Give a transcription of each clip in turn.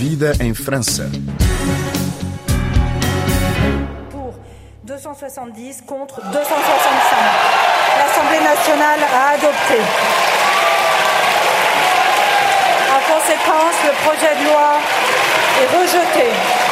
vida em França. Pour 270 contre 265. L'Assemblée nationale a adopté. En conséquence, le projet de loi est rejeté.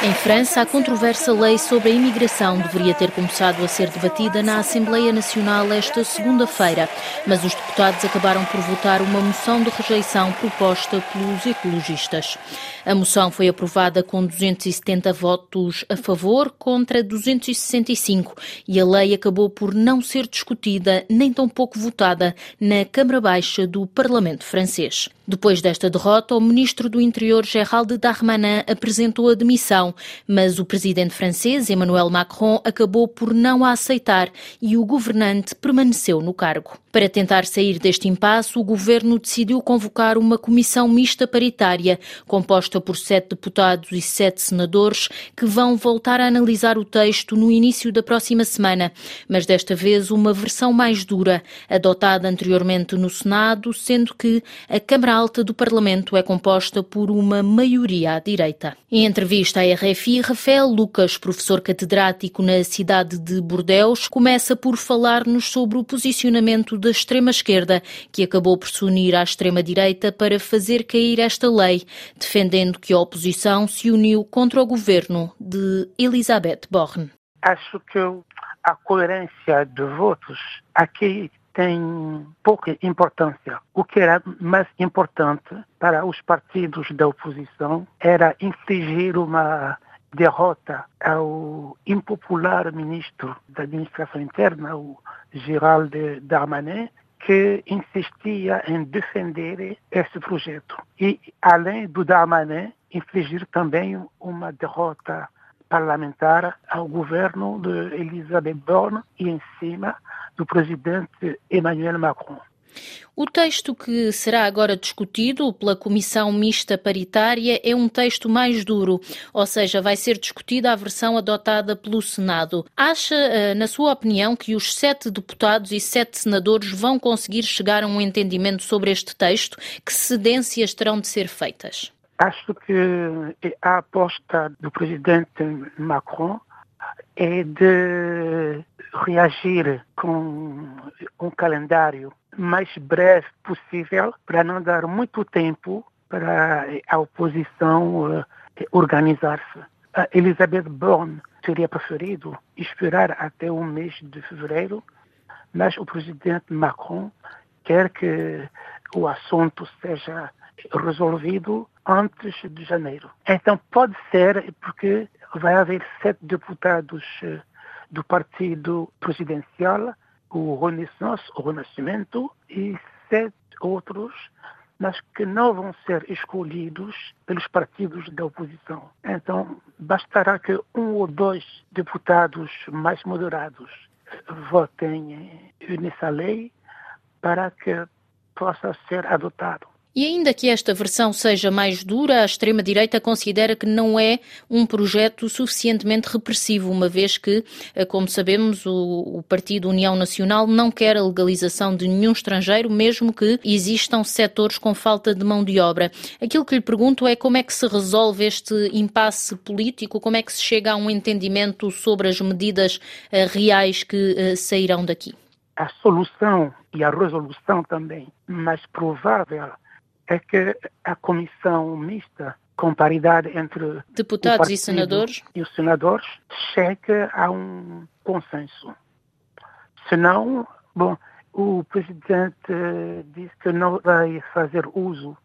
Em França, a controversa lei sobre a imigração deveria ter começado a ser debatida na Assembleia Nacional esta segunda-feira, mas os deputados acabaram por votar uma moção de rejeição proposta pelos ecologistas. A moção foi aprovada com 270 votos a favor contra 265 e a lei acabou por não ser discutida nem tampouco votada na Câmara Baixa do Parlamento francês. Depois desta derrota, o ministro do Interior, Gérald Darmanin, apresentou a demissão, mas o presidente francês, Emmanuel Macron, acabou por não a aceitar e o governante permaneceu no cargo. Para tentar sair deste impasse, o governo decidiu convocar uma comissão mista paritária, composta por sete deputados e sete senadores, que vão voltar a analisar o texto no início da próxima semana, mas desta vez uma versão mais dura, adotada anteriormente no Senado, sendo que a Câmara Alta do Parlamento é composta por uma maioria à direita. Em entrevista à RFI, Rafael Lucas, professor catedrático na cidade de Bordeus, começa por falar-nos sobre o posicionamento da extrema-esquerda, que acabou por se unir à extrema-direita para fazer cair esta lei, defendendo que a oposição se uniu contra o governo de Elisabeth Borne. Acho que a coerência de votos aqui tem pouca importância. O que era mais importante para os partidos da oposição era infligir uma derrota ao impopular ministro da Administração Interna, o Gérald Darmanin, que insistia em defender esse projeto. E, além do Darmanin, infligir também uma derrota parlamentar ao governo de Elisabeth Borne e, em cima, do presidente Emmanuel Macron. O texto que será agora discutido pela Comissão Mista Paritária é um texto mais duro, ou seja, vai ser discutida a versão adotada pelo Senado. Acha, eh, na sua opinião, que os sete deputados e sete senadores vão conseguir chegar a um entendimento sobre este texto? Que cedências terão de ser feitas? Acho que a aposta do presidente Macron é de reagir com um calendário mais breve possível para não dar muito tempo para a oposição uh, organizar-se. Elizabeth Borne teria preferido esperar até o mês de fevereiro, mas o presidente Macron quer que o assunto seja resolvido antes de janeiro. Então pode ser porque vai haver sete deputados uh, do partido presidencial, o Renaissance, o Renascimento, e sete outros, mas que não vão ser escolhidos pelos partidos da oposição. Então, bastará que um ou dois deputados mais moderados votem nessa lei para que possa ser adotado. E ainda que esta versão seja mais dura, a extrema-direita considera que não é um projeto suficientemente repressivo, uma vez que, eh, como sabemos, o, Partido União Nacional não quer a legalização de nenhum estrangeiro, mesmo que existam setores com falta de mão de obra. Aquilo que lhe pergunto é como é que se resolve este impasse político, como é que se chega a um entendimento sobre as medidas eh, reais que eh, sairão daqui. A solução e a resolução também mais provável é que a comissão mista com paridade entre deputados e senadores e os senadores chegue a um consenso. Senão, bom, o presidente disse que não vai fazer uso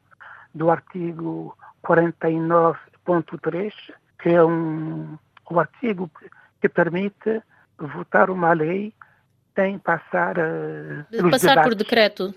do artigo 49.3, que é um, o artigo que permite votar uma lei tem passar uh, passar por decreto.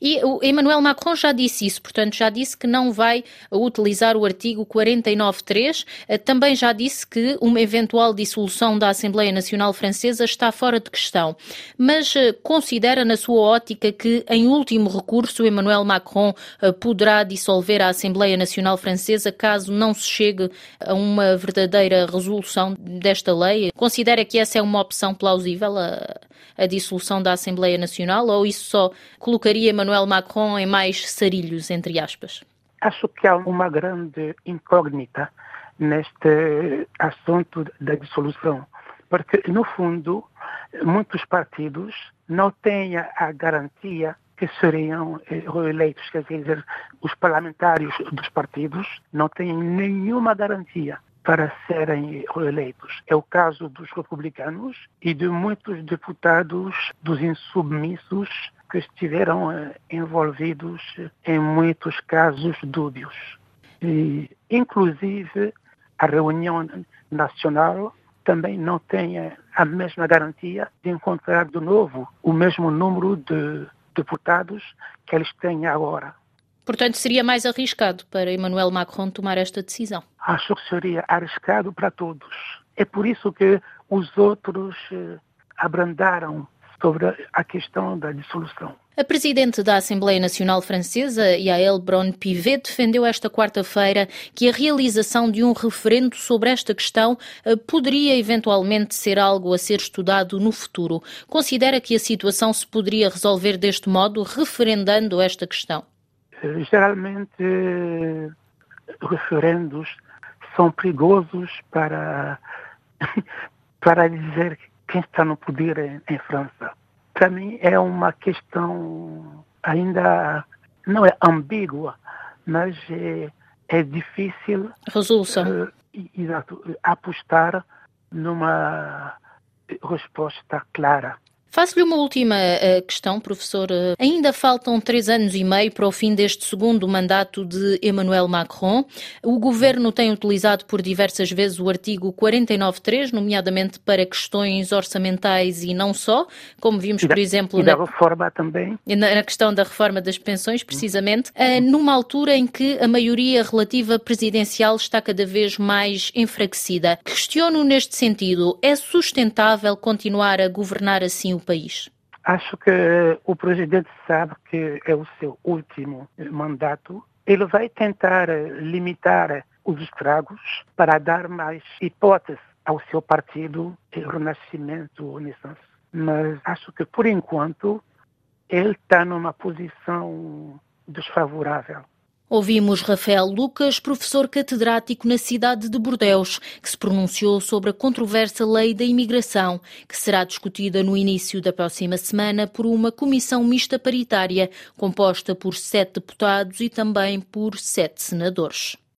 E o Emmanuel Macron já disse isso, portanto já disse que não vai utilizar o artigo 49.3, eh, também já disse que uma eventual dissolução da Assembleia Nacional Francesa está fora de questão, mas uh, considera na sua ótica que em último recurso Emmanuel Macron uh, poderá dissolver a Assembleia Nacional Francesa caso não se chegue a uma verdadeira resolução desta lei? Considera que essa é uma opção plausível? a dissolução da Assembleia Nacional ou isso só colocaria Emmanuel Macron em mais sarilhos, entre aspas? Acho que há uma grande incógnita neste assunto da dissolução, porque, no fundo, muitos partidos não têm a garantia que seriam eh, reeleitos, quer dizer, os parlamentares dos partidos não têm nenhuma garantia para serem reeleitos. É o caso dos republicanos e de muitos deputados dos insubmissos que estiveram eh, envolvidos em muitos casos dúbios. E, inclusive, a reunião nacional também não tem a mesma garantia de encontrar de novo o mesmo número de deputados que eles têm agora. Portanto, seria mais arriscado para Emmanuel Macron tomar esta decisão? Acho que seria arriscado para todos. É por isso que os outros eh, abrandaram sobre a questão da dissolução. A presidente da Assembleia Nacional Francesa, Yael Braun-Pivet, defendeu esta quarta-feira que a realização de um referendo sobre esta questão eh, poderia eventualmente ser algo a ser estudado no futuro. Considera que a situação se poderia resolver deste modo, referendando esta questão? Geralmente, referendos são perigosos para, para dizer quem está no poder em, em França. Para mim é uma questão ainda não é ambígua, mas é, é difícil resolução. Uh, exato, apostar numa resposta clara. Faço-lhe uma última uh, questão, professor. Uh, ainda faltam três anos e meio para o fim deste segundo mandato de Emmanuel Macron. O governo tem utilizado por diversas vezes o artigo 49.3, nomeadamente para questões orçamentais e não só, como vimos, por exemplo, e na, reforma também. Na, questão da reforma das pensões, precisamente, uh, numa altura em que a maioria relativa presidencial está cada vez mais enfraquecida. Questiono neste sentido: é sustentável continuar a governar assim o país? Acho que o presidente sabe que é o seu último mandato. Ele vai tentar limitar os estragos para dar mais hipótese ao seu partido Renascimento Renaissance. Mas acho que, por enquanto, ele está numa posição desfavorável. Ouvimos Rafael Lucas, professor catedrático na cidade de Bordeus, que se pronunciou sobre a controversa lei da imigração, que será discutida no início da próxima semana por uma comissão mista paritária, composta por sete deputados e também por sete senadores.